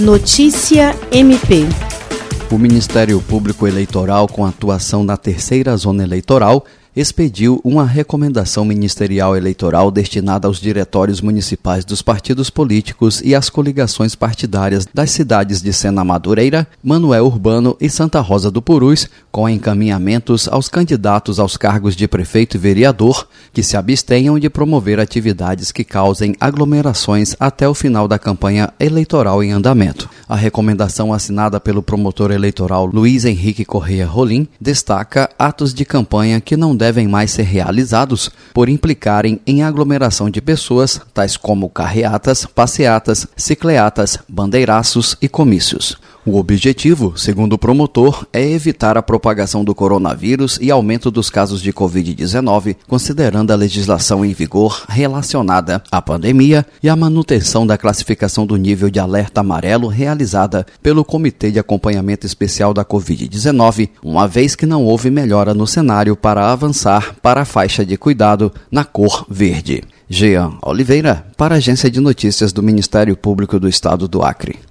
Notícia MP. O Ministério Público Eleitoral, com atuação na terceira zona eleitoral, expediu uma recomendação ministerial eleitoral destinada aos diretórios municipais dos partidos políticos e às coligações partidárias das cidades de Sena Madureira, Manuel Urbano e Santa Rosa do Purus, com encaminhamentos aos candidatos aos cargos de prefeito e vereador que se abstenham de promover atividades que causem aglomerações até o final da campanha eleitoral em andamento. A recomendação assinada pelo promotor eleitoral Luiz Henrique Correia Rolim destaca atos de campanha que não devem mais ser realizados por implicarem em aglomeração de pessoas, tais como carreatas, passeatas, cicleatas, bandeiraços e comícios. O objetivo, segundo o promotor, é evitar a propagação do coronavírus e aumento dos casos de Covid-19, considerando a legislação em vigor relacionada à pandemia e a manutenção da classificação do nível de alerta amarelo realizada pelo Comitê de Acompanhamento Especial da Covid-19, uma vez que não houve melhora no cenário para avançar para a faixa de cuidado na cor verde. Jean Oliveira, para a Agência de Notícias do Ministério Público do Estado do Acre.